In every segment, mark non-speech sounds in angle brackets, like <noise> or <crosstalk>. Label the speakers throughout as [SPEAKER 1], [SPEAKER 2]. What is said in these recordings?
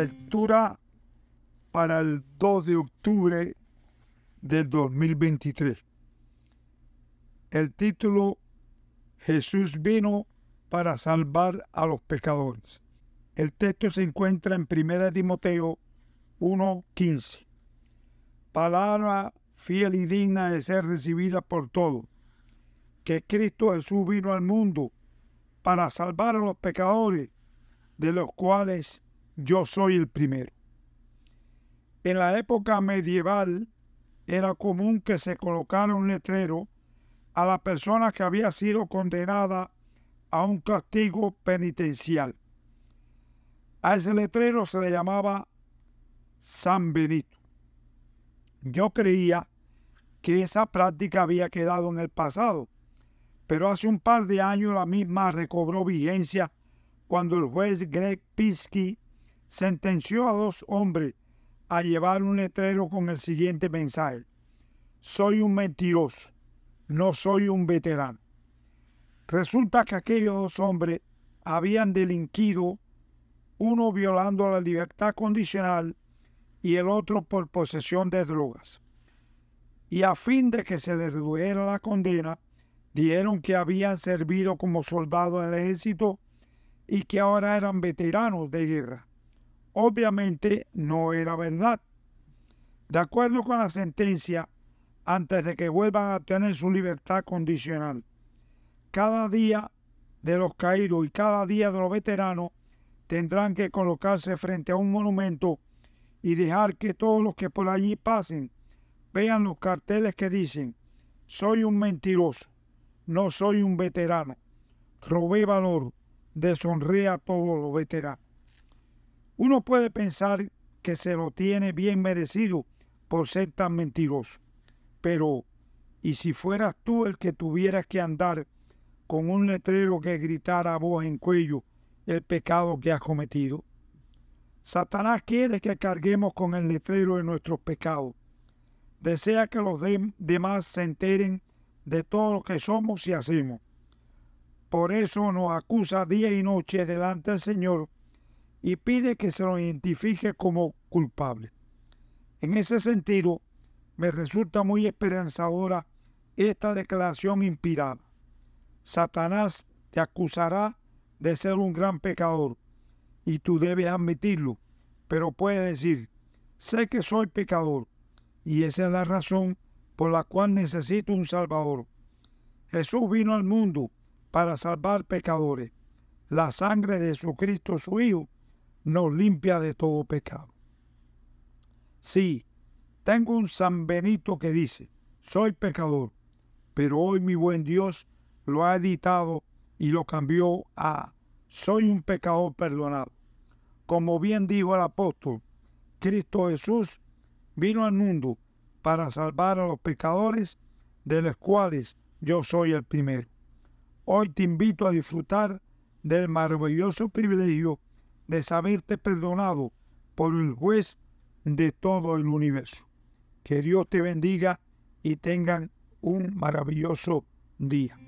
[SPEAKER 1] Lectura para el 2 de octubre del 2023. El título Jesús vino para salvar a los pecadores. El texto se encuentra en 1 Timoteo 1:15. Palabra fiel y digna de ser recibida por todos. Que Cristo Jesús vino al mundo para salvar a los pecadores, de los cuales yo soy el primero. En la época medieval era común que se colocara un letrero a la persona que había sido condenada a un castigo penitencial. A ese letrero se le llamaba San Benito. Yo creía que esa práctica había quedado en el pasado, pero hace un par de años la misma recobró vigencia cuando el juez Greg Pinsky sentenció a dos hombres a llevar un letrero con el siguiente mensaje. Soy un mentiroso, no soy un veterano. Resulta que aquellos dos hombres habían delinquido, uno violando la libertad condicional y el otro por posesión de drogas. Y a fin de que se les redujera la condena, dijeron que habían servido como soldados del ejército y que ahora eran veteranos de guerra. Obviamente no era verdad. De acuerdo con la sentencia, antes de que vuelvan a tener su libertad condicional, cada día de los caídos y cada día de los veteranos tendrán que colocarse frente a un monumento y dejar que todos los que por allí pasen vean los carteles que dicen, soy un mentiroso, no soy un veterano, robé valor, deshonré a todos los veteranos. Uno puede pensar que se lo tiene bien merecido por ser tan mentiroso, pero ¿y si fueras tú el que tuvieras que andar con un letrero que gritara a voz en cuello el pecado que has cometido? Satanás quiere que carguemos con el letrero de nuestros pecados. Desea que los demás se enteren de todo lo que somos y hacemos. Por eso nos acusa día y noche delante del Señor y pide que se lo identifique como culpable. En ese sentido, me resulta muy esperanzadora esta declaración inspirada. Satanás te acusará de ser un gran pecador y tú debes admitirlo, pero puede decir, sé que soy pecador y esa es la razón por la cual necesito un Salvador. Jesús vino al mundo para salvar pecadores. La sangre de Jesucristo, su Hijo, nos limpia de todo pecado. Sí, tengo un San Benito que dice, soy pecador, pero hoy mi buen Dios lo ha editado y lo cambió a soy un pecador perdonado. Como bien dijo el apóstol, Cristo Jesús vino al mundo para salvar a los pecadores, de los cuales yo soy el primero. Hoy te invito a disfrutar del maravilloso privilegio de saberte perdonado por el juez de todo el universo. Que Dios te bendiga y tengan un maravilloso día.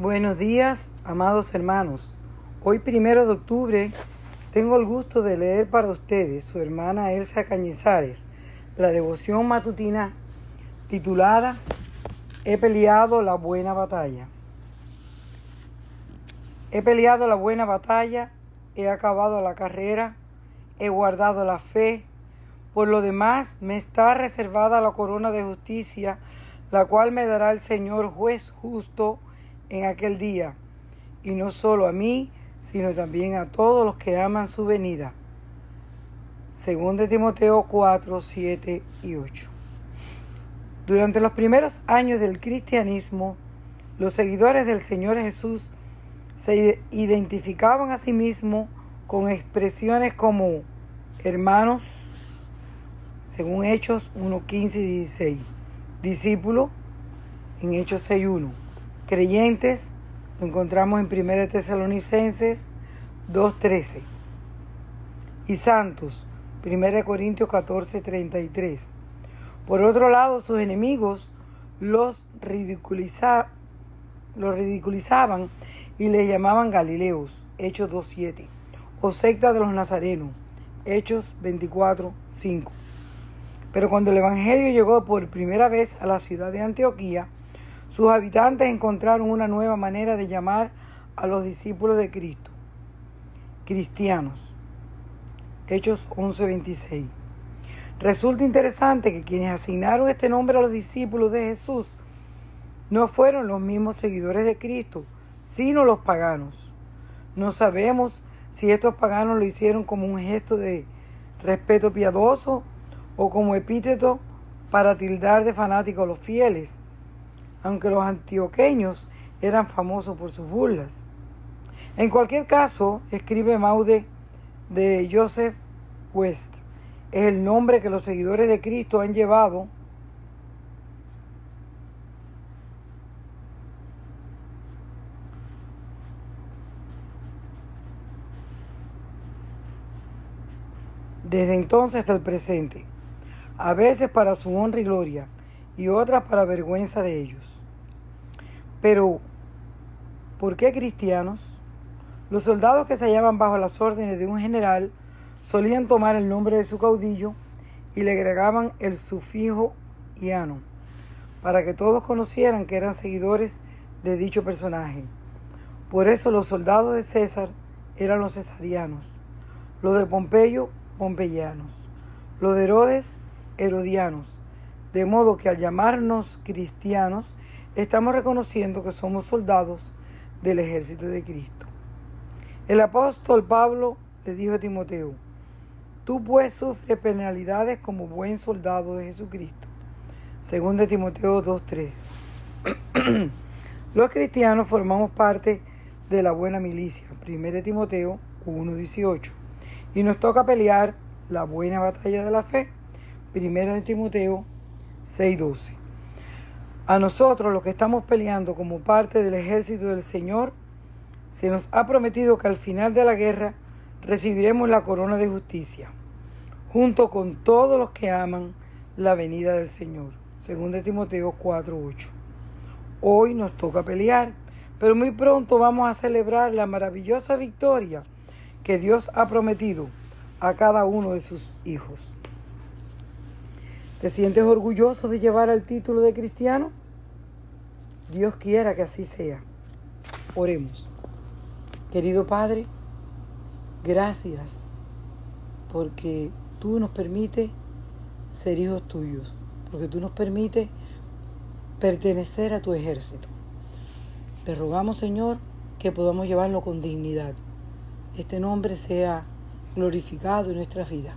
[SPEAKER 2] Buenos días, amados hermanos. Hoy, primero de octubre, tengo el gusto de leer para ustedes, su hermana Elsa Cañizares, la devoción matutina titulada He peleado la buena batalla. He peleado la buena batalla, he acabado la carrera, he guardado la fe. Por lo demás, me está reservada la corona de justicia, la cual me dará el Señor juez justo en aquel día, y no solo a mí, sino también a todos los que aman su venida. Según de Timoteo 4, 7 y 8. Durante los primeros años del cristianismo, los seguidores del Señor Jesús se identificaban a sí mismos con expresiones como hermanos, según Hechos 1, 15 y 16, discípulos en Hechos 6, 1 creyentes, lo encontramos en 1 Tesalonicenses 2.13. Y santos, 1 Corintios 14.33. Por otro lado, sus enemigos los, ridiculiza, los ridiculizaban y les llamaban Galileos, Hechos 2.7, o secta de los Nazarenos, Hechos 24.5. Pero cuando el Evangelio llegó por primera vez a la ciudad de Antioquía, sus habitantes encontraron una nueva manera de llamar a los discípulos de Cristo, cristianos. Hechos 11:26. Resulta interesante que quienes asignaron este nombre a los discípulos de Jesús no fueron los mismos seguidores de Cristo, sino los paganos. No sabemos si estos paganos lo hicieron como un gesto de respeto piadoso o como epíteto para tildar de fanáticos a los fieles aunque los antioqueños eran famosos por sus burlas. En cualquier caso, escribe Maude de Joseph West, es el nombre que los seguidores de Cristo han llevado desde entonces hasta el presente, a veces para su honra y gloria, y otras para vergüenza de ellos. Pero, ¿por qué cristianos? Los soldados que se hallaban bajo las órdenes de un general solían tomar el nombre de su caudillo y le agregaban el sufijo iano, para que todos conocieran que eran seguidores de dicho personaje. Por eso los soldados de César eran los cesarianos, los de Pompeyo, pompeyanos, los de Herodes, herodianos, de modo que al llamarnos cristianos, estamos reconociendo que somos soldados del ejército de Cristo. El apóstol Pablo le dijo a Timoteo, tú pues sufres penalidades como buen soldado de Jesucristo. Según de Timoteo 2.3. <clears throat> Los cristianos formamos parte de la buena milicia. 1 Timoteo 1.18. Y nos toca pelear la buena batalla de la fe. 1 Timoteo 6.12. A nosotros, los que estamos peleando como parte del ejército del Señor, se nos ha prometido que al final de la guerra recibiremos la corona de justicia, junto con todos los que aman la venida del Señor. Según de Timoteo 4.8. Hoy nos toca pelear, pero muy pronto vamos a celebrar la maravillosa victoria que Dios ha prometido a cada uno de sus hijos. ¿Te sientes orgulloso de llevar el título de cristiano? Dios quiera que así sea. Oremos. Querido Padre, gracias porque tú nos permites ser hijos tuyos, porque tú nos permites pertenecer a tu ejército. Te rogamos, Señor, que podamos llevarlo con dignidad. Este nombre sea glorificado en nuestra vida.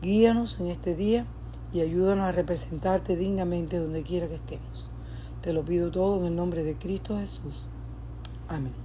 [SPEAKER 2] Guíanos en este día y ayúdanos a representarte dignamente donde quiera que estemos. Te lo pido todo en el nombre de Cristo Jesús. Amén.